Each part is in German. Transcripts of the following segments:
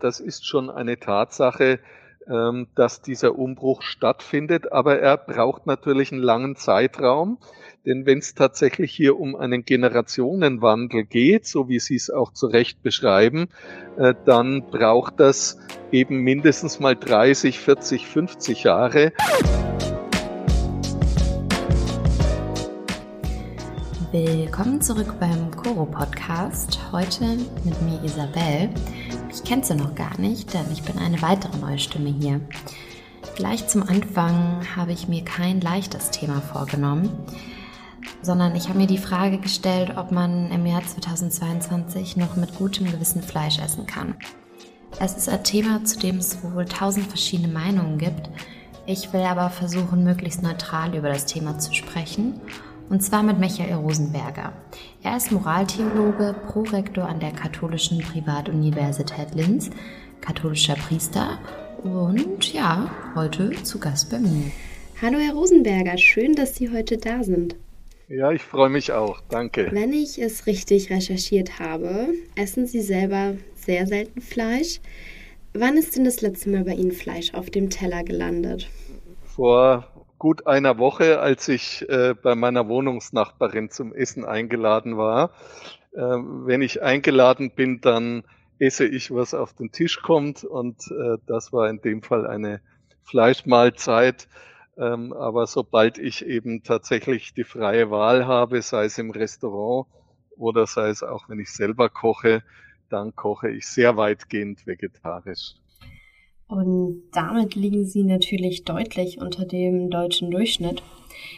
Das ist schon eine Tatsache, ähm, dass dieser Umbruch stattfindet, aber er braucht natürlich einen langen Zeitraum, denn wenn es tatsächlich hier um einen Generationenwandel geht, so wie Sie es auch zu Recht beschreiben, äh, dann braucht das eben mindestens mal 30, 40, 50 Jahre. Willkommen zurück beim Koro Podcast. Heute mit mir Isabel. Ich kenne sie noch gar nicht, denn ich bin eine weitere neue Stimme hier. Gleich zum Anfang habe ich mir kein leichtes Thema vorgenommen, sondern ich habe mir die Frage gestellt, ob man im Jahr 2022 noch mit gutem Gewissen Fleisch essen kann. Es ist ein Thema, zu dem es wohl tausend verschiedene Meinungen gibt. Ich will aber versuchen, möglichst neutral über das Thema zu sprechen und zwar mit Michael Rosenberger. Er ist Moraltheologe, Prorektor an der Katholischen Privatuniversität Linz, katholischer Priester und ja, heute zu Gast bei mir. Hallo Herr Rosenberger, schön, dass Sie heute da sind. Ja, ich freue mich auch. Danke. Wenn ich es richtig recherchiert habe, essen Sie selber sehr selten Fleisch. Wann ist denn das letzte Mal bei Ihnen Fleisch auf dem Teller gelandet? Vor gut einer Woche, als ich äh, bei meiner Wohnungsnachbarin zum Essen eingeladen war. Äh, wenn ich eingeladen bin, dann esse ich, was auf den Tisch kommt und äh, das war in dem Fall eine Fleischmahlzeit. Ähm, aber sobald ich eben tatsächlich die freie Wahl habe, sei es im Restaurant oder sei es auch, wenn ich selber koche, dann koche ich sehr weitgehend vegetarisch. Und damit liegen sie natürlich deutlich unter dem deutschen Durchschnitt.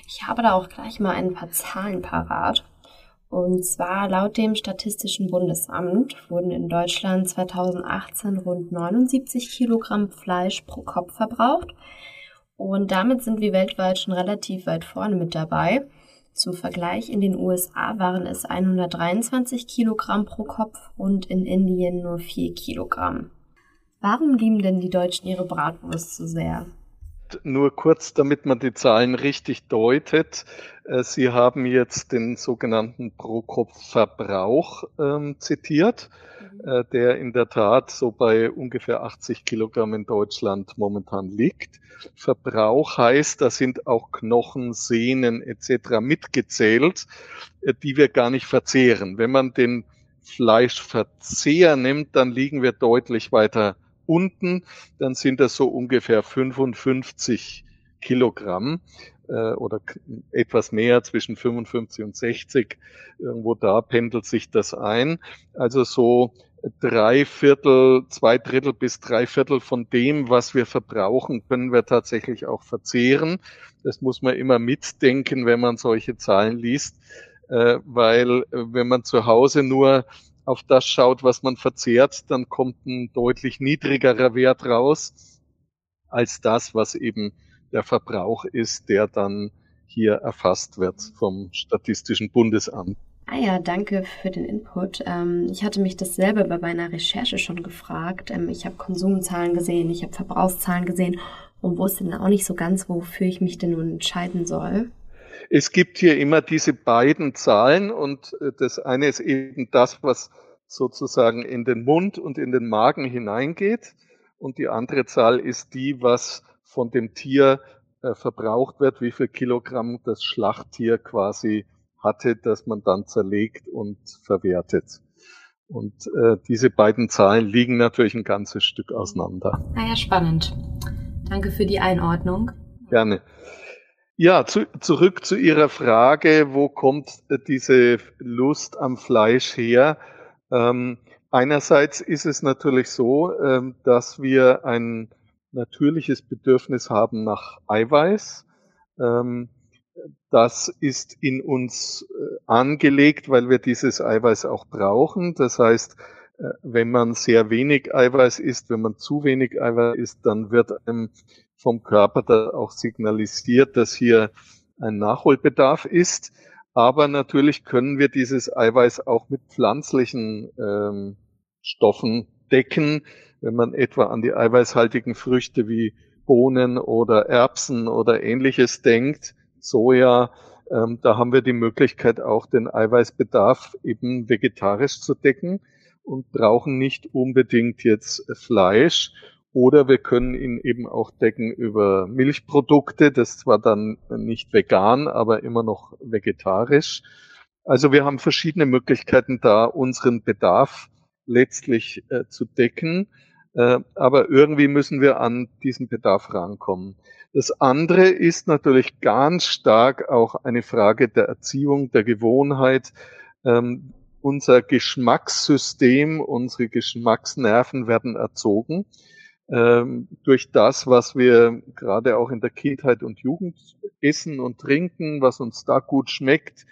Ich habe da auch gleich mal ein paar Zahlen parat. Und zwar laut dem Statistischen Bundesamt wurden in Deutschland 2018 rund 79 Kilogramm Fleisch pro Kopf verbraucht. Und damit sind wir weltweit schon relativ weit vorne mit dabei. Zum Vergleich, in den USA waren es 123 Kilogramm pro Kopf und in Indien nur 4 Kilogramm. Warum lieben denn die Deutschen ihre Bratwurst so sehr? Nur kurz, damit man die Zahlen richtig deutet. Äh, Sie haben jetzt den sogenannten Pro-Kopf-Verbrauch ähm, zitiert, mhm. äh, der in der Tat so bei ungefähr 80 Kilogramm in Deutschland momentan liegt. Verbrauch heißt, da sind auch Knochen, Sehnen etc. mitgezählt, äh, die wir gar nicht verzehren. Wenn man den Fleischverzehr nimmt, dann liegen wir deutlich weiter unten, dann sind das so ungefähr 55 Kilogramm äh, oder etwas mehr zwischen 55 und 60. Irgendwo da pendelt sich das ein. Also so drei Viertel, zwei Drittel bis drei Viertel von dem, was wir verbrauchen, können wir tatsächlich auch verzehren. Das muss man immer mitdenken, wenn man solche Zahlen liest, äh, weil äh, wenn man zu Hause nur auf das schaut, was man verzehrt, dann kommt ein deutlich niedrigerer Wert raus als das, was eben der Verbrauch ist, der dann hier erfasst wird vom Statistischen Bundesamt. Ah ja, danke für den Input. Ähm, ich hatte mich dasselbe bei meiner Recherche schon gefragt. Ähm, ich habe Konsumzahlen gesehen, ich habe Verbrauchszahlen gesehen und wusste dann auch nicht so ganz, wofür ich mich denn nun entscheiden soll. Es gibt hier immer diese beiden Zahlen und äh, das eine ist eben das, was sozusagen in den Mund und in den Magen hineingeht und die andere Zahl ist die, was von dem Tier äh, verbraucht wird, wie viel Kilogramm das Schlachttier quasi hatte, das man dann zerlegt und verwertet. Und äh, diese beiden Zahlen liegen natürlich ein ganzes Stück auseinander. Naja, ah spannend. Danke für die Einordnung. Gerne. Ja, zu, zurück zu Ihrer Frage, wo kommt äh, diese Lust am Fleisch her? Ähm, einerseits ist es natürlich so, ähm, dass wir ein natürliches Bedürfnis haben nach Eiweiß. Ähm, das ist in uns äh, angelegt, weil wir dieses Eiweiß auch brauchen. Das heißt, wenn man sehr wenig Eiweiß isst, wenn man zu wenig Eiweiß isst, dann wird einem vom Körper da auch signalisiert, dass hier ein Nachholbedarf ist. Aber natürlich können wir dieses Eiweiß auch mit pflanzlichen ähm, Stoffen decken. Wenn man etwa an die eiweißhaltigen Früchte wie Bohnen oder Erbsen oder ähnliches denkt, Soja, ähm, da haben wir die Möglichkeit auch den Eiweißbedarf eben vegetarisch zu decken. Und brauchen nicht unbedingt jetzt Fleisch. Oder wir können ihn eben auch decken über Milchprodukte, das zwar dann nicht vegan, aber immer noch vegetarisch. Also wir haben verschiedene Möglichkeiten da, unseren Bedarf letztlich äh, zu decken. Äh, aber irgendwie müssen wir an diesen Bedarf rankommen. Das andere ist natürlich ganz stark auch eine Frage der Erziehung, der Gewohnheit. Ähm, unser Geschmackssystem, unsere Geschmacksnerven werden erzogen ähm, durch das, was wir gerade auch in der Kindheit und Jugend essen und trinken, was uns da gut schmeckt.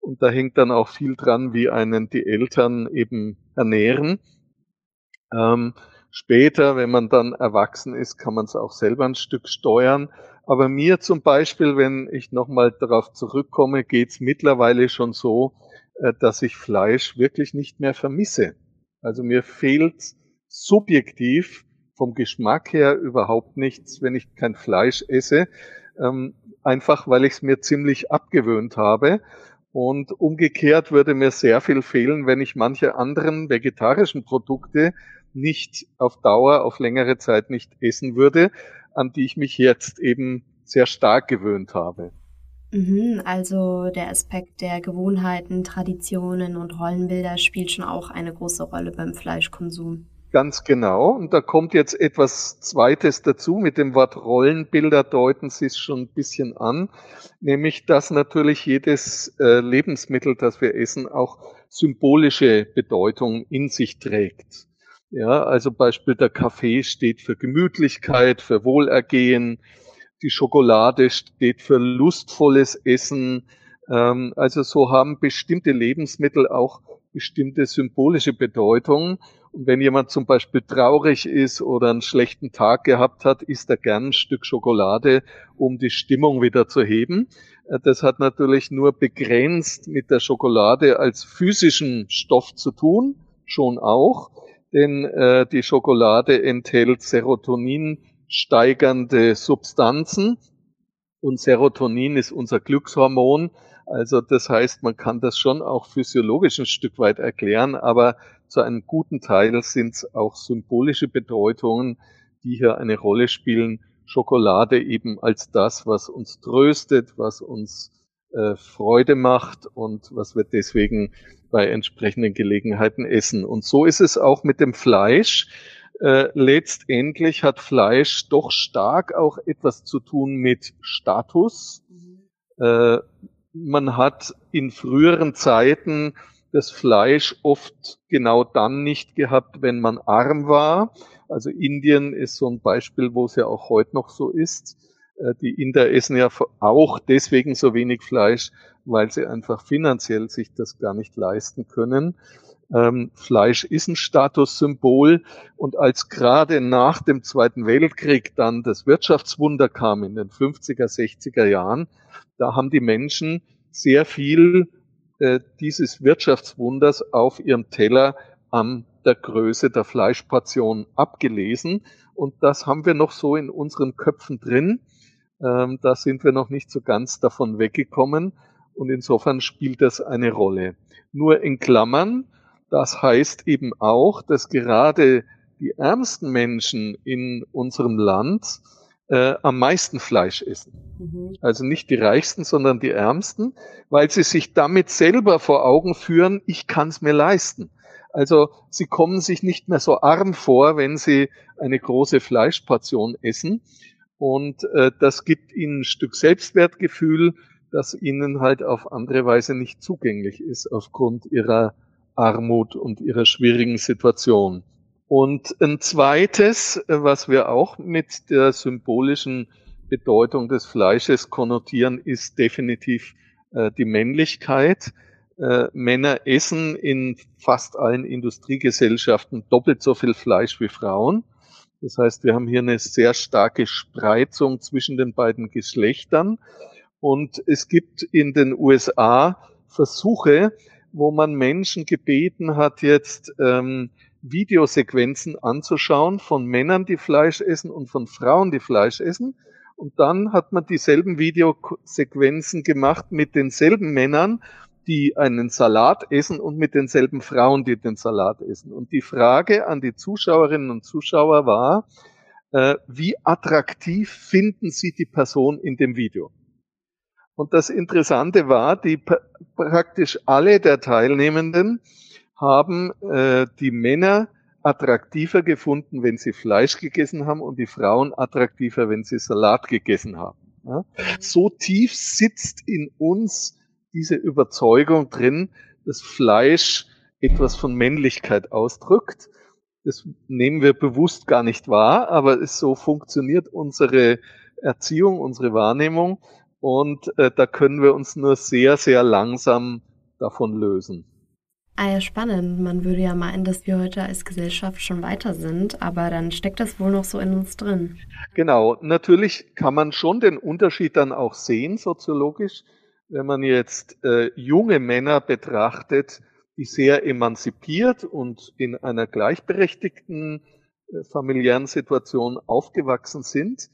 Und da hängt dann auch viel dran, wie einen die Eltern eben ernähren. Ähm, später, wenn man dann erwachsen ist, kann man es auch selber ein Stück steuern. Aber mir zum Beispiel, wenn ich nochmal darauf zurückkomme, geht es mittlerweile schon so, dass ich Fleisch wirklich nicht mehr vermisse. Also mir fehlt subjektiv vom Geschmack her überhaupt nichts, wenn ich kein Fleisch esse, ähm, einfach weil ich es mir ziemlich abgewöhnt habe. Und umgekehrt würde mir sehr viel fehlen, wenn ich manche anderen vegetarischen Produkte nicht auf Dauer, auf längere Zeit nicht essen würde, an die ich mich jetzt eben sehr stark gewöhnt habe. Mhm, also der Aspekt der Gewohnheiten, Traditionen und Rollenbilder spielt schon auch eine große Rolle beim Fleischkonsum. Ganz genau. Und da kommt jetzt etwas Zweites dazu. Mit dem Wort Rollenbilder deuten Sie es schon ein bisschen an. Nämlich, dass natürlich jedes äh, Lebensmittel, das wir essen, auch symbolische Bedeutung in sich trägt. Ja, also Beispiel der Kaffee steht für Gemütlichkeit, für Wohlergehen. Die Schokolade steht für lustvolles Essen. Ähm, also so haben bestimmte Lebensmittel auch bestimmte symbolische Bedeutung. Und wenn jemand zum Beispiel traurig ist oder einen schlechten Tag gehabt hat, isst er gern ein Stück Schokolade, um die Stimmung wieder zu heben. Äh, das hat natürlich nur begrenzt mit der Schokolade als physischen Stoff zu tun, schon auch, denn äh, die Schokolade enthält Serotonin steigernde Substanzen und Serotonin ist unser Glückshormon. Also das heißt, man kann das schon auch physiologisch ein Stück weit erklären, aber zu einem guten Teil sind es auch symbolische Bedeutungen, die hier eine Rolle spielen. Schokolade eben als das, was uns tröstet, was uns äh, Freude macht und was wir deswegen bei entsprechenden Gelegenheiten essen. Und so ist es auch mit dem Fleisch. Äh, letztendlich hat Fleisch doch stark auch etwas zu tun mit Status. Mhm. Äh, man hat in früheren Zeiten das Fleisch oft genau dann nicht gehabt, wenn man arm war. Also Indien ist so ein Beispiel, wo es ja auch heute noch so ist. Äh, die Inder essen ja auch deswegen so wenig Fleisch, weil sie einfach finanziell sich das gar nicht leisten können. Ähm, Fleisch ist ein Statussymbol und als gerade nach dem Zweiten Weltkrieg dann das Wirtschaftswunder kam in den 50er, 60er Jahren, da haben die Menschen sehr viel äh, dieses Wirtschaftswunders auf ihrem Teller an der Größe der Fleischportion abgelesen. Und das haben wir noch so in unseren Köpfen drin. Ähm, da sind wir noch nicht so ganz davon weggekommen. Und insofern spielt das eine Rolle. Nur in Klammern, das heißt eben auch, dass gerade die ärmsten Menschen in unserem Land äh, am meisten Fleisch essen. Mhm. Also nicht die Reichsten, sondern die Ärmsten, weil sie sich damit selber vor Augen führen, ich kann es mir leisten. Also sie kommen sich nicht mehr so arm vor, wenn sie eine große Fleischportion essen. Und äh, das gibt ihnen ein Stück Selbstwertgefühl, das ihnen halt auf andere Weise nicht zugänglich ist aufgrund ihrer Armut und ihrer schwierigen Situation. Und ein zweites, äh, was wir auch mit der symbolischen Bedeutung des Fleisches konnotieren, ist definitiv äh, die Männlichkeit. Äh, Männer essen in fast allen Industriegesellschaften doppelt so viel Fleisch wie Frauen. Das heißt, wir haben hier eine sehr starke Spreizung zwischen den beiden Geschlechtern. Und es gibt in den USA Versuche, wo man Menschen gebeten hat, jetzt ähm, Videosequenzen anzuschauen von Männern, die Fleisch essen und von Frauen, die Fleisch essen. Und dann hat man dieselben Videosequenzen gemacht mit denselben Männern die einen Salat essen und mit denselben Frauen, die den Salat essen. Und die Frage an die Zuschauerinnen und Zuschauer war, äh, wie attraktiv finden Sie die Person in dem Video? Und das Interessante war, die praktisch alle der Teilnehmenden haben äh, die Männer attraktiver gefunden, wenn sie Fleisch gegessen haben und die Frauen attraktiver, wenn sie Salat gegessen haben. Ja? So tief sitzt in uns diese Überzeugung drin, dass Fleisch etwas von Männlichkeit ausdrückt. Das nehmen wir bewusst gar nicht wahr, aber so funktioniert unsere Erziehung, unsere Wahrnehmung und äh, da können wir uns nur sehr, sehr langsam davon lösen. Ah ja, spannend. Man würde ja meinen, dass wir heute als Gesellschaft schon weiter sind, aber dann steckt das wohl noch so in uns drin. Genau, natürlich kann man schon den Unterschied dann auch sehen, soziologisch, wenn man jetzt äh, junge Männer betrachtet, die sehr emanzipiert und in einer gleichberechtigten äh, familiären Situation aufgewachsen sind,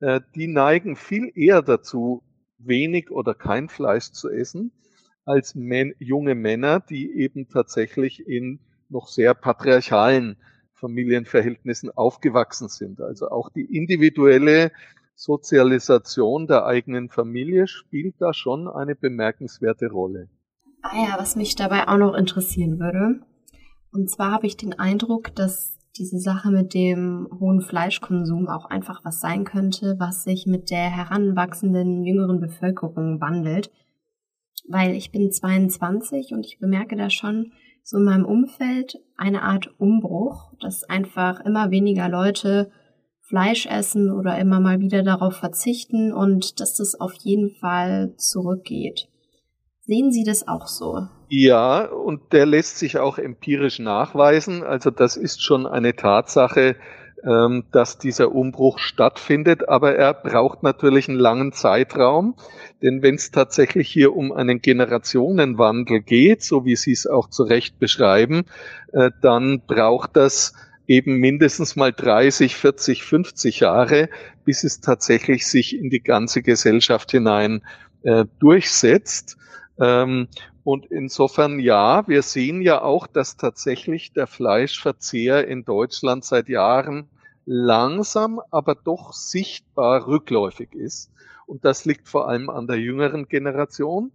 äh, die neigen viel eher dazu, wenig oder kein Fleisch zu essen als men junge Männer, die eben tatsächlich in noch sehr patriarchalen Familienverhältnissen aufgewachsen sind. Also auch die individuelle Sozialisation der eigenen Familie spielt da schon eine bemerkenswerte Rolle. Ah ja, was mich dabei auch noch interessieren würde. Und zwar habe ich den Eindruck, dass diese Sache mit dem hohen Fleischkonsum auch einfach was sein könnte, was sich mit der heranwachsenden jüngeren Bevölkerung wandelt weil ich bin 22 und ich bemerke da schon so in meinem Umfeld eine Art Umbruch, dass einfach immer weniger Leute Fleisch essen oder immer mal wieder darauf verzichten und dass das auf jeden Fall zurückgeht. Sehen Sie das auch so? Ja, und der lässt sich auch empirisch nachweisen. Also das ist schon eine Tatsache, ähm, dass dieser Umbruch stattfindet, aber er braucht natürlich einen langen Zeitraum, denn wenn es tatsächlich hier um einen Generationenwandel geht, so wie Sie es auch zu Recht beschreiben, äh, dann braucht das eben mindestens mal 30, 40, 50 Jahre, bis es tatsächlich sich in die ganze Gesellschaft hinein äh, durchsetzt. Und insofern ja, wir sehen ja auch, dass tatsächlich der Fleischverzehr in Deutschland seit Jahren langsam, aber doch sichtbar rückläufig ist. Und das liegt vor allem an der jüngeren Generation.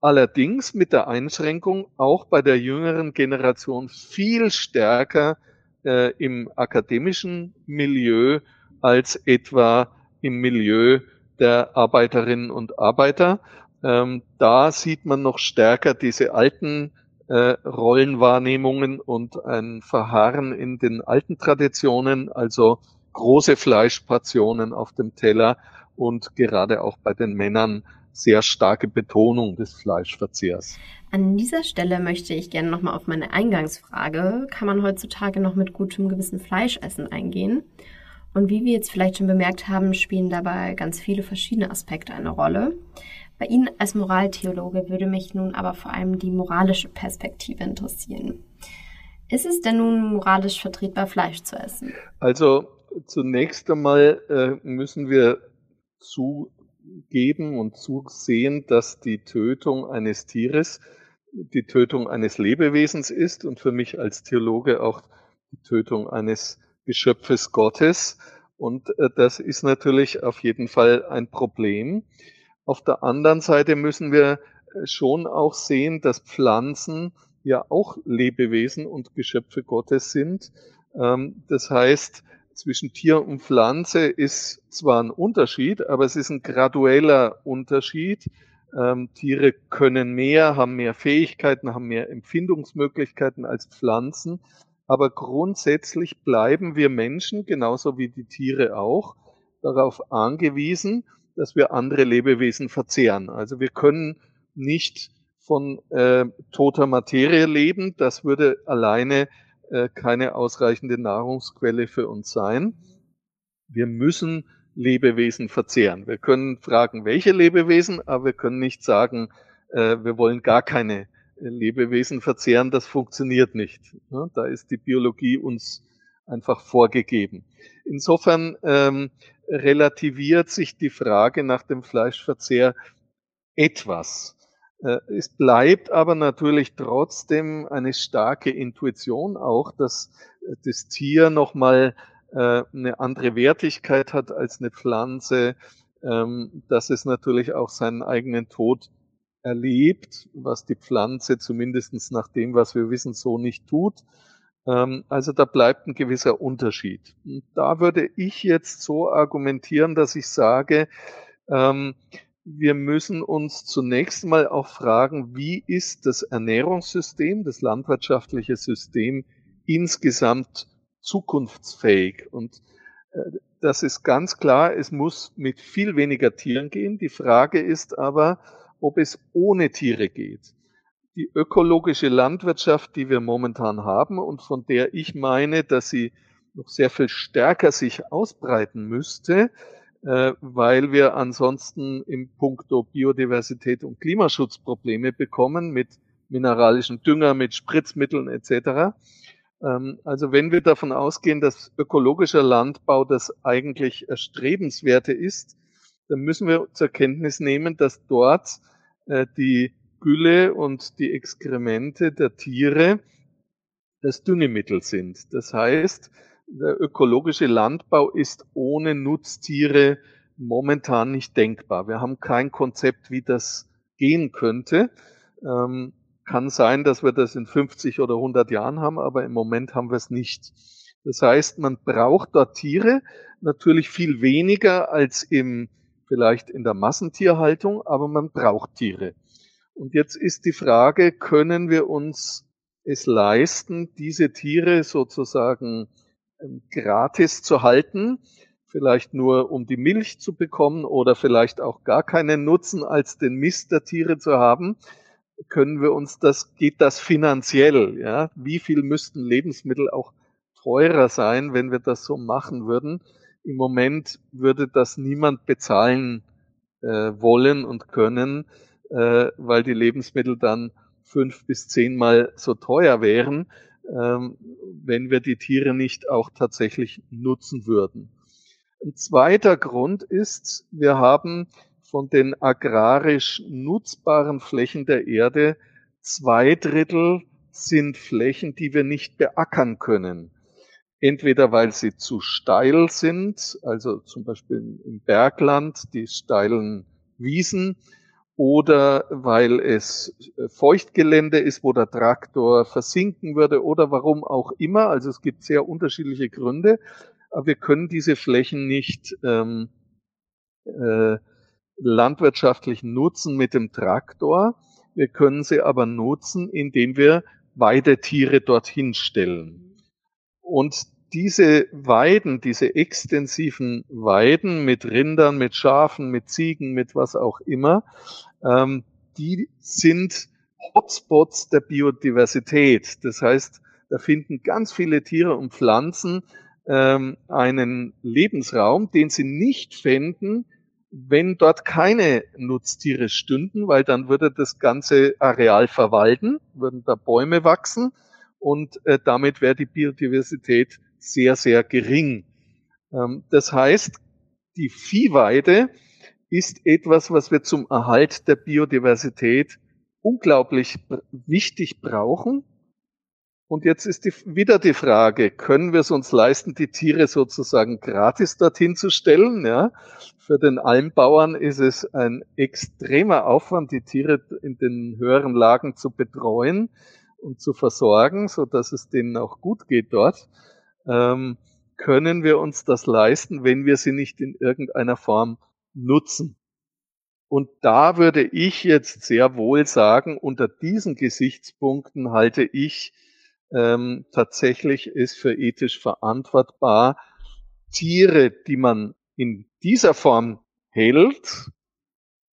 Allerdings mit der Einschränkung auch bei der jüngeren Generation viel stärker äh, im akademischen Milieu als etwa im Milieu der Arbeiterinnen und Arbeiter. Ähm, da sieht man noch stärker diese alten äh, Rollenwahrnehmungen und ein Verharren in den alten Traditionen, also große Fleischportionen auf dem Teller und gerade auch bei den Männern sehr starke Betonung des Fleischverzehrs. An dieser Stelle möchte ich gerne nochmal auf meine Eingangsfrage, kann man heutzutage noch mit gutem Gewissen Fleisch essen eingehen? Und wie wir jetzt vielleicht schon bemerkt haben, spielen dabei ganz viele verschiedene Aspekte eine Rolle. Bei Ihnen als Moraltheologe würde mich nun aber vor allem die moralische Perspektive interessieren. Ist es denn nun moralisch vertretbar, Fleisch zu essen? Also zunächst einmal äh, müssen wir zugeben und zusehen, dass die Tötung eines Tieres die Tötung eines Lebewesens ist und für mich als Theologe auch die Tötung eines Geschöpfes Gottes. Und äh, das ist natürlich auf jeden Fall ein Problem. Auf der anderen Seite müssen wir äh, schon auch sehen, dass Pflanzen ja auch Lebewesen und Geschöpfe Gottes sind. Ähm, das heißt, zwischen Tier und Pflanze ist zwar ein Unterschied, aber es ist ein gradueller Unterschied. Ähm, Tiere können mehr, haben mehr Fähigkeiten, haben mehr Empfindungsmöglichkeiten als Pflanzen. Aber grundsätzlich bleiben wir Menschen, genauso wie die Tiere auch, darauf angewiesen, dass wir andere Lebewesen verzehren. Also wir können nicht von äh, toter Materie leben. Das würde alleine äh, keine ausreichende Nahrungsquelle für uns sein. Wir müssen Lebewesen verzehren. Wir können fragen, welche Lebewesen, aber wir können nicht sagen, äh, wir wollen gar keine äh, Lebewesen verzehren. Das funktioniert nicht. Ja, da ist die Biologie uns einfach vorgegeben. Insofern ähm, relativiert sich die Frage nach dem Fleischverzehr etwas. Äh, es bleibt aber natürlich trotzdem eine starke Intuition auch, dass äh, das Tier nochmal äh, eine andere Wertigkeit hat als eine Pflanze, ähm, dass es natürlich auch seinen eigenen Tod erlebt, was die Pflanze zumindest nach dem, was wir wissen, so nicht tut. Ähm, also da bleibt ein gewisser Unterschied. Da würde ich jetzt so argumentieren, dass ich sage, ähm, wir müssen uns zunächst mal auch fragen, wie ist das Ernährungssystem, das landwirtschaftliche System insgesamt zukunftsfähig? Und äh, das ist ganz klar, es muss mit viel weniger Tieren gehen. Die Frage ist aber, ob es ohne Tiere geht. Die ökologische Landwirtschaft, die wir momentan haben und von der ich meine, dass sie noch sehr viel stärker sich ausbreiten müsste, äh, weil wir ansonsten im Punkto Biodiversität und Klimaschutz Probleme bekommen mit mineralischen Dünger, mit Spritzmitteln etc. Ähm, also wenn wir davon ausgehen, dass ökologischer Landbau das eigentlich erstrebenswerte ist, dann müssen wir zur Kenntnis nehmen, dass dort äh, die Gülle und die Exkremente der Tiere das Düngemittel sind. Das heißt, der ökologische Landbau ist ohne Nutztiere momentan nicht denkbar. Wir haben kein Konzept, wie das gehen könnte. Ähm, kann sein, dass wir das in 50 oder 100 Jahren haben, aber im Moment haben wir es nicht. Das heißt, man braucht dort Tiere, natürlich viel weniger als im, vielleicht in der Massentierhaltung, aber man braucht Tiere. Und jetzt ist die Frage, können wir uns es leisten, diese Tiere sozusagen ähm, gratis zu halten, vielleicht nur um die Milch zu bekommen oder vielleicht auch gar keinen Nutzen als den Mist der Tiere zu haben, können wir uns das, geht das finanziell, ja? Wie viel müssten Lebensmittel auch teurer sein, wenn wir das so machen würden? Im Moment würde das niemand bezahlen äh, wollen und können, äh, weil die Lebensmittel dann fünf bis zehnmal so teuer wären ähm, wenn wir die Tiere nicht auch tatsächlich nutzen würden. Ein zweiter Grund ist, wir haben von den agrarisch nutzbaren Flächen der Erde zwei Drittel sind Flächen, die wir nicht beackern können. Entweder weil sie zu steil sind, also zum Beispiel im Bergland, die steilen Wiesen, oder weil es äh, Feuchtgelände ist, wo der Traktor versinken würde oder warum auch immer. Also es gibt sehr unterschiedliche Gründe, aber wir können diese Flächen nicht ähm, äh, landwirtschaftlich nutzen mit dem Traktor. Wir können sie aber nutzen, indem wir Weidetiere dorthin stellen. Und diese Weiden, diese extensiven Weiden mit Rindern, mit Schafen, mit Ziegen, mit was auch immer, ähm, die sind Hotspots der Biodiversität. Das heißt, da finden ganz viele Tiere und Pflanzen ähm, einen Lebensraum, den sie nicht fänden, wenn dort keine Nutztiere stünden, weil dann würde das ganze Areal verwalten, würden da Bäume wachsen und äh, damit wäre die Biodiversität sehr, sehr gering. Ähm, das heißt, die Viehweide ist etwas, was wir zum Erhalt der Biodiversität unglaublich wichtig brauchen. Und jetzt ist die, wieder die Frage, können wir es uns leisten, die Tiere sozusagen gratis dorthin zu stellen? Ja? Für den Almbauern ist es ein extremer Aufwand, die Tiere in den höheren Lagen zu betreuen und zu versorgen, so dass es denen auch gut geht dort. Ähm, können wir uns das leisten, wenn wir sie nicht in irgendeiner Form nutzen. Und da würde ich jetzt sehr wohl sagen, unter diesen Gesichtspunkten halte ich ähm, tatsächlich es für ethisch verantwortbar, Tiere, die man in dieser Form hält,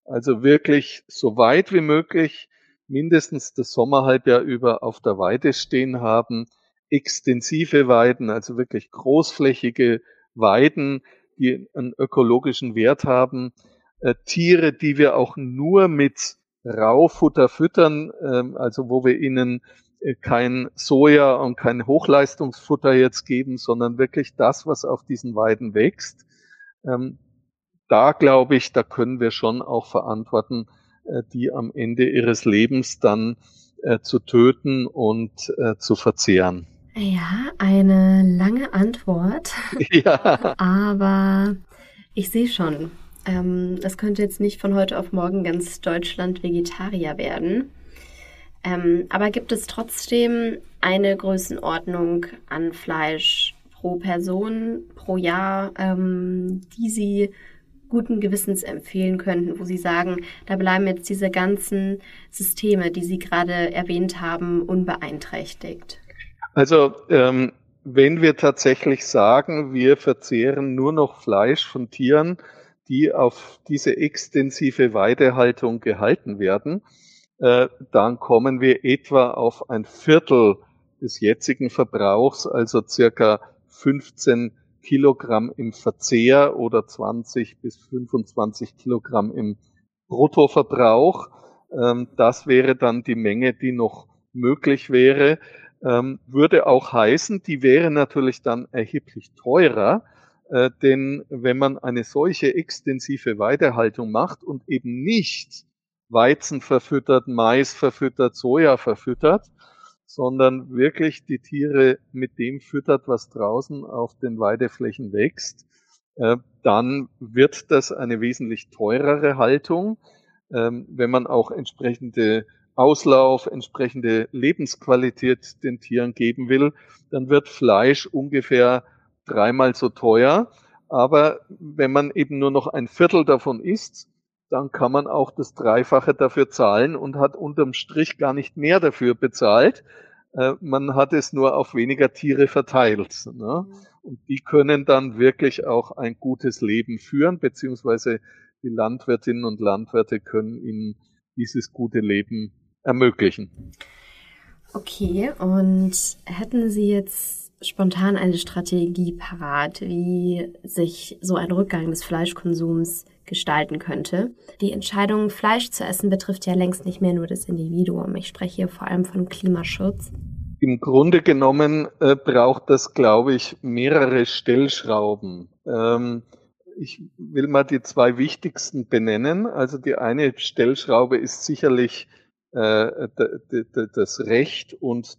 also wirklich so weit wie möglich mindestens das Sommerhalbjahr über auf der Weide stehen haben, extensive Weiden, also wirklich großflächige Weiden, die einen ökologischen Wert haben, äh, Tiere, die wir auch nur mit Raufutter füttern, äh, also wo wir ihnen äh, kein Soja und kein Hochleistungsfutter jetzt geben, sondern wirklich das, was auf diesen Weiden wächst. Ähm, da glaube ich, da können wir schon auch verantworten, äh, die am Ende ihres Lebens dann äh, zu töten und zu verzehren. Ja, eine lange Antwort. Ja. Aber ich sehe schon, ähm, es könnte jetzt nicht von heute auf morgen ganz Deutschland Vegetarier werden. Ähm, aber gibt es trotzdem eine Größenordnung an Fleisch pro Person pro Jahr, ähm, die Sie guten Gewissens empfehlen könnten, wo Sie sagen, da bleiben jetzt diese ganzen Systeme, die Sie gerade erwähnt haben, unbeeinträchtigt? Also ähm, wenn wir tatsächlich sagen, wir verzehren nur noch Fleisch von Tieren, die auf diese extensive Weidehaltung gehalten werden, äh, dann kommen wir etwa auf ein Viertel des jetzigen Verbrauchs, also circa 15 Kilogramm im Verzehr oder 20 bis 25 Kilogramm im Bruttoverbrauch. Ähm, das wäre dann die Menge, die noch möglich wäre. Ähm, würde auch heißen, die wäre natürlich dann erheblich teurer, äh, denn wenn man eine solche extensive Weidehaltung macht und eben nicht Weizen verfüttert, Mais verfüttert, Soja verfüttert, sondern wirklich die Tiere mit dem füttert, was draußen auf den Weideflächen wächst, äh, dann wird das eine wesentlich teurere Haltung. Ähm, wenn man auch entsprechende Auslauf, entsprechende Lebensqualität den Tieren geben will, dann wird Fleisch ungefähr dreimal so teuer. Aber wenn man eben nur noch ein Viertel davon isst, dann kann man auch das Dreifache dafür zahlen und hat unterm Strich gar nicht mehr dafür bezahlt. Äh, man hat es nur auf weniger Tiere verteilt. Ne? Mhm. Und die können dann wirklich auch ein gutes Leben führen, beziehungsweise die Landwirtinnen und Landwirte können ihnen dieses gute Leben ermöglichen. Okay, und hätten Sie jetzt spontan eine Strategie parat, wie sich so ein Rückgang des Fleischkonsums gestalten könnte. Die Entscheidung, Fleisch zu essen, betrifft ja längst nicht mehr nur das Individuum. Ich spreche hier vor allem von Klimaschutz. Im Grunde genommen äh, braucht das, glaube ich, mehrere Stellschrauben. Ähm, ich will mal die zwei wichtigsten benennen. Also die eine Stellschraube ist sicherlich das Recht und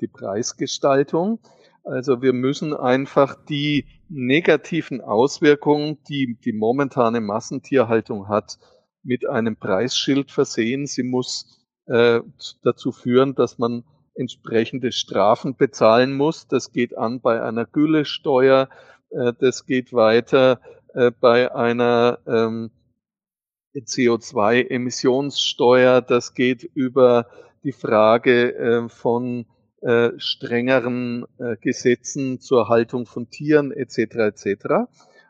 die Preisgestaltung. Also wir müssen einfach die negativen Auswirkungen, die die momentane Massentierhaltung hat, mit einem Preisschild versehen. Sie muss äh, dazu führen, dass man entsprechende Strafen bezahlen muss. Das geht an bei einer Güllesteuer, äh, das geht weiter äh, bei einer ähm, CO2-Emissionssteuer, das geht über die Frage äh, von äh, strengeren äh, Gesetzen zur Haltung von Tieren etc. etc.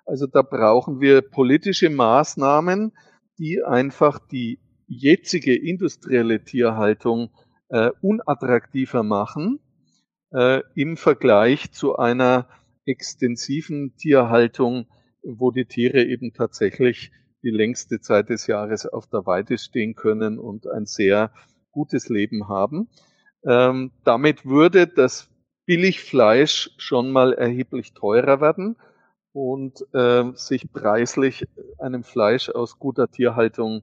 Also da brauchen wir politische Maßnahmen, die einfach die jetzige industrielle Tierhaltung äh, unattraktiver machen äh, im Vergleich zu einer extensiven Tierhaltung, wo die Tiere eben tatsächlich die längste Zeit des Jahres auf der Weide stehen können und ein sehr gutes Leben haben. Ähm, damit würde das Billigfleisch schon mal erheblich teurer werden und äh, sich preislich einem Fleisch aus guter Tierhaltung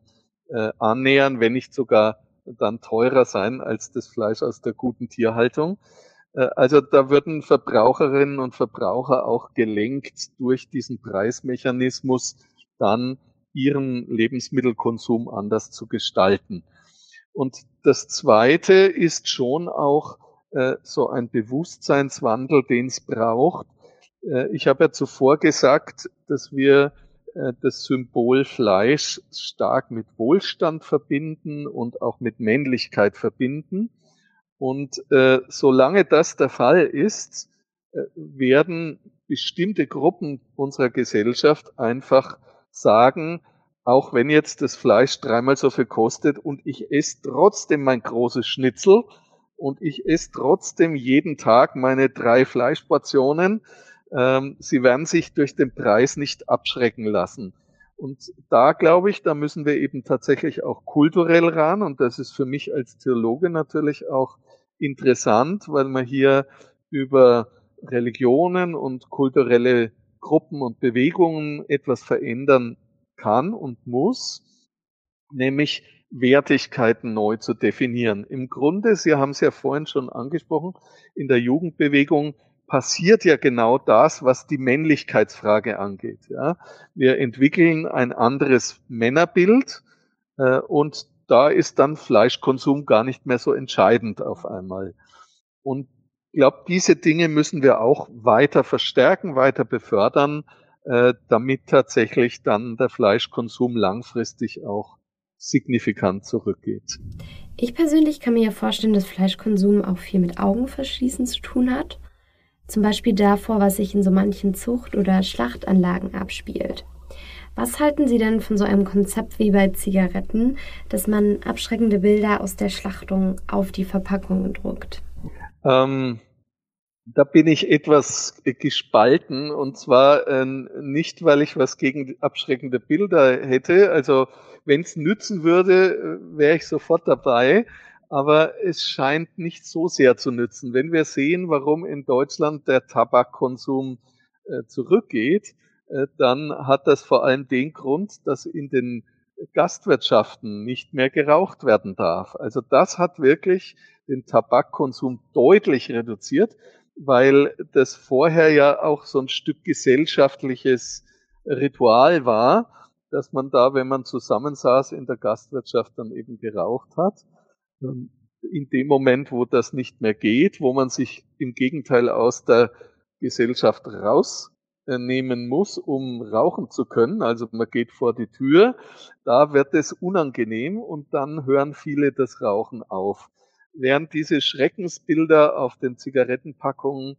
äh, annähern, wenn nicht sogar dann teurer sein als das Fleisch aus der guten Tierhaltung. Äh, also da würden Verbraucherinnen und Verbraucher auch gelenkt durch diesen Preismechanismus dann ihren Lebensmittelkonsum anders zu gestalten. Und das Zweite ist schon auch äh, so ein Bewusstseinswandel, den es braucht. Äh, ich habe ja zuvor gesagt, dass wir äh, das Symbol Fleisch stark mit Wohlstand verbinden und auch mit Männlichkeit verbinden. Und äh, solange das der Fall ist, äh, werden bestimmte Gruppen unserer Gesellschaft einfach sagen, auch wenn jetzt das Fleisch dreimal so viel kostet und ich esse trotzdem mein großes Schnitzel und ich esse trotzdem jeden Tag meine drei Fleischportionen, ähm, sie werden sich durch den Preis nicht abschrecken lassen. Und da glaube ich, da müssen wir eben tatsächlich auch kulturell ran. Und das ist für mich als Theologe natürlich auch interessant, weil man hier über Religionen und kulturelle Gruppen und Bewegungen etwas verändern kann und muss, nämlich Wertigkeiten neu zu definieren. Im Grunde, Sie haben es ja vorhin schon angesprochen, in der Jugendbewegung passiert ja genau das, was die Männlichkeitsfrage angeht. Ja. Wir entwickeln ein anderes Männerbild äh, und da ist dann Fleischkonsum gar nicht mehr so entscheidend auf einmal. Und glaube, diese Dinge müssen wir auch weiter verstärken, weiter befördern, äh, damit tatsächlich dann der Fleischkonsum langfristig auch signifikant zurückgeht. Ich persönlich kann mir ja vorstellen, dass Fleischkonsum auch viel mit Augenverschließen zu tun hat. Zum Beispiel davor, was sich in so manchen Zucht- oder Schlachtanlagen abspielt. Was halten Sie denn von so einem Konzept wie bei Zigaretten, dass man abschreckende Bilder aus der Schlachtung auf die Verpackungen druckt? Ähm, da bin ich etwas gespalten und zwar äh, nicht, weil ich was gegen abschreckende Bilder hätte. Also wenn es nützen würde, äh, wäre ich sofort dabei aber es scheint nicht so sehr zu nützen. Wenn wir sehen, warum in Deutschland der Tabakkonsum äh, zurückgeht, äh, dann hat das vor allem den Grund, dass in den Gastwirtschaften nicht mehr geraucht werden darf. Also das hat wirklich den Tabakkonsum deutlich reduziert, weil das vorher ja auch so ein Stück gesellschaftliches Ritual war, dass man da, wenn man zusammensaß in der Gastwirtschaft, dann eben geraucht hat. Ähm, in dem Moment, wo das nicht mehr geht, wo man sich im Gegenteil aus der Gesellschaft rausnehmen muss, um rauchen zu können, also man geht vor die Tür, da wird es unangenehm und dann hören viele das Rauchen auf. Während diese Schreckensbilder auf den Zigarettenpackungen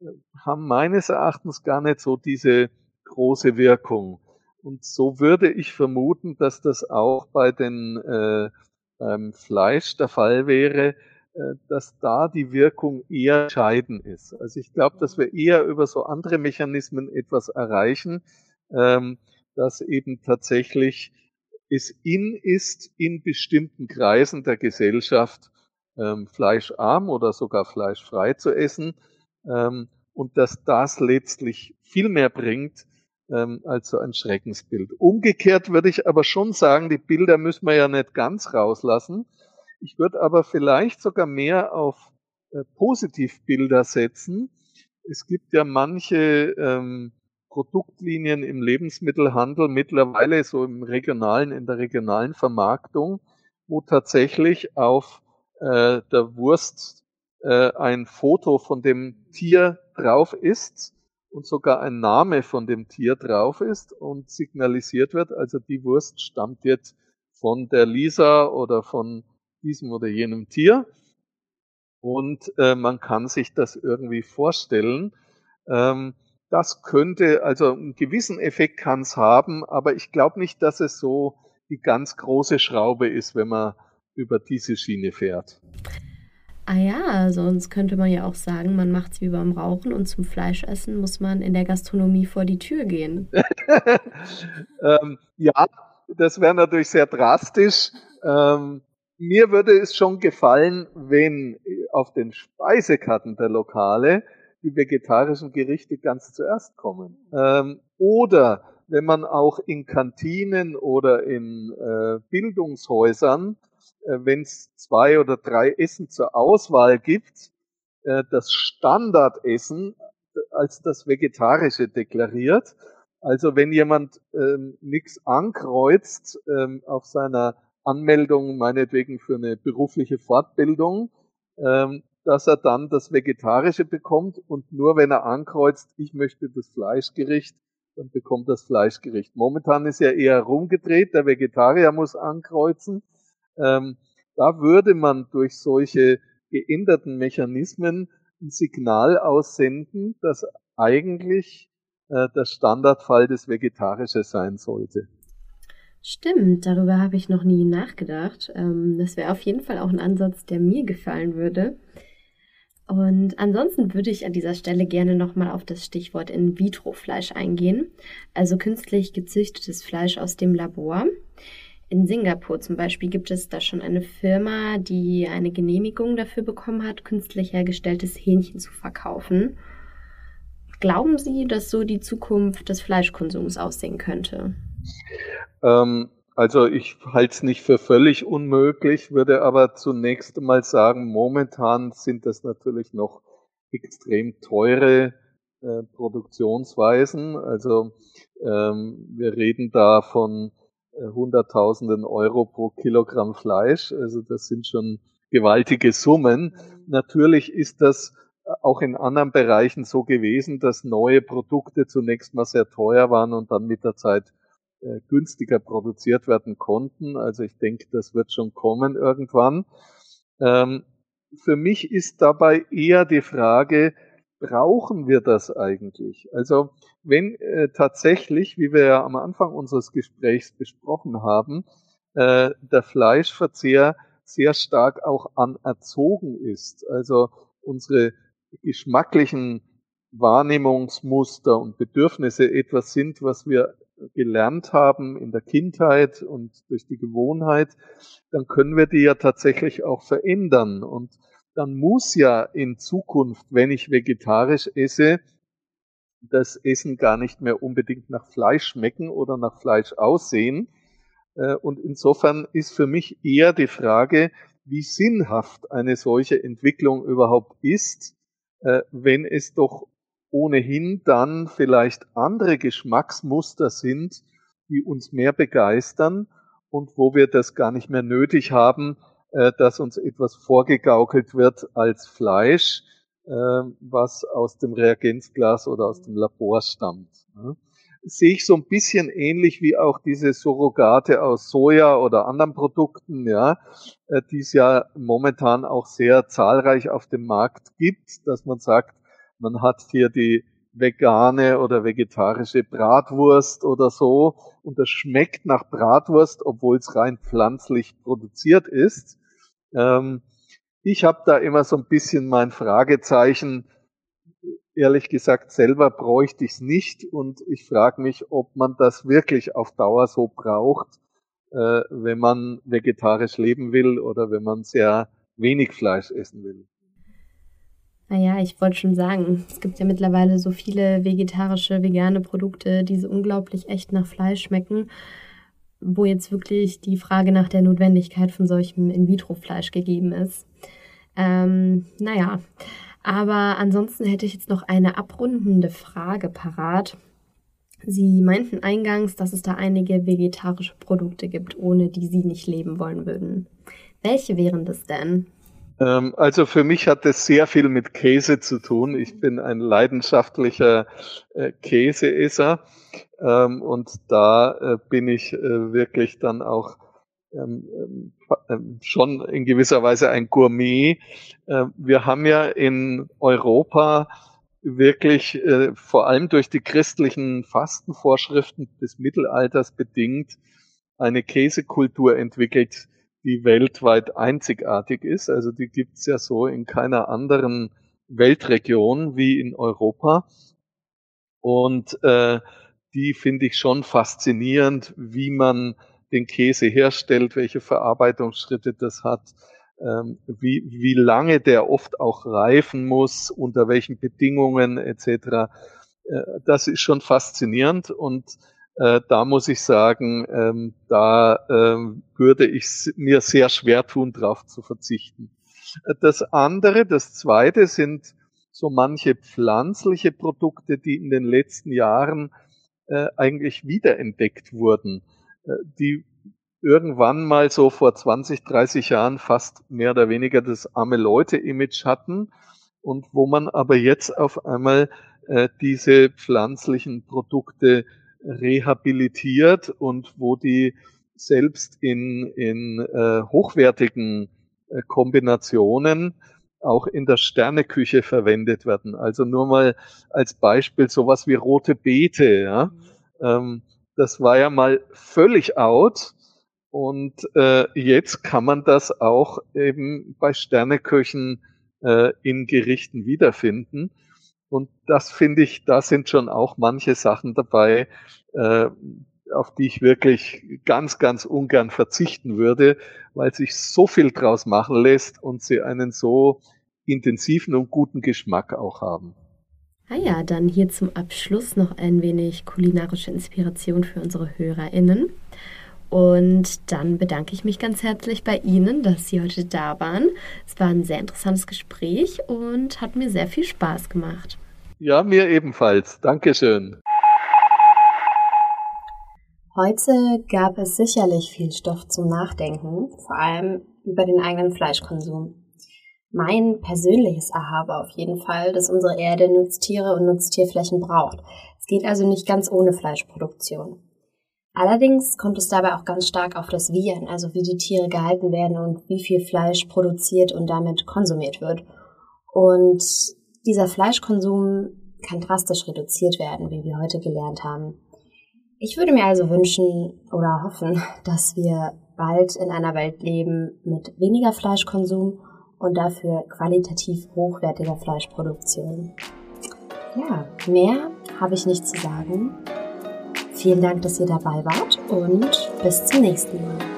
äh, haben meines Erachtens gar nicht so diese große Wirkung. Und so würde ich vermuten, dass das auch bei den äh, beim Fleisch der Fall wäre, äh, dass da die Wirkung eher entscheidend ist. Also ich glaube, dass wir eher über so andere Mechanismen etwas erreichen, ähm, dass eben tatsächlich es in ist, in bestimmten Kreisen der Gesellschaft ähm, fleischarm oder sogar fleischfrei zu essen ähm, und dass das letztlich viel mehr bringt, ähm, als so ein Schreckensbild. Umgekehrt würde ich aber schon sagen, die Bilder müssen wir ja nicht ganz rauslassen. Ich würde aber vielleicht sogar mehr auf äh, Positivbilder setzen. Es gibt ja manche ähm, Produktlinien im Lebensmittelhandel mittlerweile so im regionalen, in der regionalen Vermarktung, wo tatsächlich auf äh, der Wurst äh, ein Foto von dem Tier drauf ist und sogar ein Name von dem Tier drauf ist und signalisiert wird, also die Wurst stammt jetzt von der Lisa oder von diesem oder jenem Tier. Und äh, man kann sich das irgendwie vorstellen. Ähm, das könnte, also einen gewissen Effekt kann es haben, aber ich glaube nicht, dass es so die ganz große Schraube ist, wenn man über diese Schiene fährt. Ah ja, sonst könnte man ja auch sagen, man macht es wie beim Rauchen und zum Fleischessen muss man in der Gastronomie vor die Tür gehen. ähm, ja, das wäre natürlich sehr drastisch. Ähm, mir würde es schon gefallen, wenn auf den Speisekarten der Lokale die vegetarischen Gerichte ganz zuerst kommen. Ähm, oder wenn man auch in Kantinen oder in äh, Bildungshäusern wenn es zwei oder drei Essen zur Auswahl gibt, äh, das Standardessen äh, als das Vegetarische deklariert. Also wenn jemand ähm, nichts ankreuzt ähm, auf seiner Anmeldung, meinetwegen für eine berufliche Fortbildung, ähm, dass er dann das Vegetarische bekommt und nur wenn er ankreuzt, ich möchte das Fleischgericht, dann bekommt das Fleischgericht. Momentan ist ja eher rumgedreht, der Vegetarier muss ankreuzen ähm, da würde man durch solche geänderten Mechanismen ein Signal aussenden, dass eigentlich äh, der Standardfall des Vegetarische sein sollte. Stimmt, darüber habe ich noch nie nachgedacht. Ähm, das wäre auf jeden Fall auch ein Ansatz, der mir gefallen würde. Und ansonsten würde ich an dieser Stelle gerne nochmal auf das Stichwort In-vitro-Fleisch eingehen, also künstlich gezüchtetes Fleisch aus dem Labor. In Singapur zum Beispiel gibt es da schon eine Firma, die eine Genehmigung dafür bekommen hat, künstlich hergestelltes Hähnchen zu verkaufen. Glauben Sie, dass so die Zukunft des Fleischkonsums aussehen könnte? Ähm, also ich halte es nicht für völlig unmöglich, würde aber zunächst mal sagen, momentan sind das natürlich noch extrem teure äh, Produktionsweisen. Also ähm, wir reden da von Hunderttausenden Euro pro Kilogramm Fleisch. Also das sind schon gewaltige Summen. Natürlich ist das auch in anderen Bereichen so gewesen, dass neue Produkte zunächst mal sehr teuer waren und dann mit der Zeit äh, günstiger produziert werden konnten. Also ich denke, das wird schon kommen irgendwann. Ähm, für mich ist dabei eher die Frage, brauchen wir das eigentlich? Also wenn äh, tatsächlich, wie wir ja am Anfang unseres Gesprächs besprochen haben, äh, der Fleischverzehr sehr stark auch anerzogen ist, also unsere geschmacklichen Wahrnehmungsmuster und Bedürfnisse etwas sind, was wir gelernt haben in der Kindheit und durch die Gewohnheit, dann können wir die ja tatsächlich auch verändern. Und dann muss ja in Zukunft, wenn ich vegetarisch esse, das Essen gar nicht mehr unbedingt nach Fleisch schmecken oder nach Fleisch aussehen. Äh, und insofern ist für mich eher die Frage, wie sinnhaft eine solche Entwicklung überhaupt ist, äh, wenn es doch ohnehin dann vielleicht andere Geschmacksmuster sind, die uns mehr begeistern und wo wir das gar nicht mehr nötig haben, äh, dass uns etwas vorgegaukelt wird als Fleisch, äh, was aus dem Reagenzglas oder aus dem Labor stammt. Sehe ich so ein bisschen ähnlich wie auch diese Surrogate aus Soja oder anderen Produkten, ja, äh, die es ja momentan auch sehr zahlreich auf dem Markt gibt, dass man sagt, man hat hier die vegane oder vegetarische Bratwurst oder so und das schmeckt nach Bratwurst, obwohl es rein pflanzlich produziert ist. Ähm, ich habe da immer so ein bisschen mein Fragezeichen. Ehrlich gesagt, selber bräuchte ich es nicht und ich frage mich, ob man das wirklich auf Dauer so braucht, äh, wenn man vegetarisch leben will oder wenn man sehr wenig Fleisch essen will. Naja, ich wollte schon sagen, es gibt ja mittlerweile so viele vegetarische, vegane Produkte, die so unglaublich echt nach Fleisch schmecken, wo jetzt wirklich die Frage nach der Notwendigkeit von solchem In-vitro-Fleisch gegeben ist. Ähm, naja, aber ansonsten hätte ich jetzt noch eine abrundende Frage parat. Sie meinten eingangs, dass es da einige vegetarische Produkte gibt, ohne die Sie nicht leben wollen würden. Welche wären das denn? Ähm, also für mich hat es sehr viel mit Käse zu tun. Ich bin ein leidenschaftlicher äh, Käseesser ähm, und da äh, bin ich äh, wirklich dann auch ähm, schon in gewisser Weise ein Gourmet. wir haben ja in Europa wirklich vor allem durch die christlichen Fastenvorschriften des Mittelalters bedingt eine Käsekultur entwickelt, die weltweit einzigartig ist. Also die gibt's ja so in keiner anderen Weltregion wie in Europa. Und äh, die finde ich schon faszinierend, wie man den Käse herstellt, welche Verarbeitungsschritte das hat, ähm, wie, wie lange der oft auch reifen muss, unter welchen Bedingungen etc. Äh, das ist schon faszinierend und äh, da muss ich sagen, ähm, da ähm, würde ich mir sehr schwer tun, darauf zu verzichten. Äh, das andere, das zweite sind so manche pflanzliche Produkte, die in den letzten Jahren äh, eigentlich wiederentdeckt wurden, äh, die irgendwann mal so vor 20, 30 Jahren fast mehr oder weniger das arme Leute-Image hatten und wo man aber jetzt auf einmal äh, diese pflanzlichen Produkte rehabilitiert und wo die selbst in, in äh, hochwertigen äh, Kombinationen auch in der Sterneküche verwendet werden. Also nur mal als Beispiel sowas wie rote Beete. Ja? Ähm, das war ja mal völlig out und äh, jetzt kann man das auch eben bei Sterneköchen äh, in Gerichten wiederfinden. Und das finde ich, da sind schon auch manche Sachen dabei, äh, auf die ich wirklich ganz, ganz ungern verzichten würde, weil sich so viel draus machen lässt und sie einen so intensiven und guten Geschmack auch haben. Ah ja, dann hier zum Abschluss noch ein wenig kulinarische Inspiration für unsere HörerInnen. Und dann bedanke ich mich ganz herzlich bei Ihnen, dass Sie heute da waren. Es war ein sehr interessantes Gespräch und hat mir sehr viel Spaß gemacht. Ja, mir ebenfalls. Dankeschön. Heute gab es sicherlich viel Stoff zum Nachdenken, vor allem über den eigenen Fleischkonsum. Mein persönliches Aha war auf jeden Fall, dass unsere Erde Nutztiere und Nutztierflächen braucht. Es geht also nicht ganz ohne Fleischproduktion. Allerdings kommt es dabei auch ganz stark auf das Wie an, also wie die Tiere gehalten werden und wie viel Fleisch produziert und damit konsumiert wird. Und dieser Fleischkonsum kann drastisch reduziert werden, wie wir heute gelernt haben. Ich würde mir also wünschen oder hoffen, dass wir bald in einer Welt leben mit weniger Fleischkonsum und dafür qualitativ hochwertiger Fleischproduktion. Ja, mehr habe ich nicht zu sagen. Vielen Dank, dass ihr dabei wart und bis zum nächsten Mal.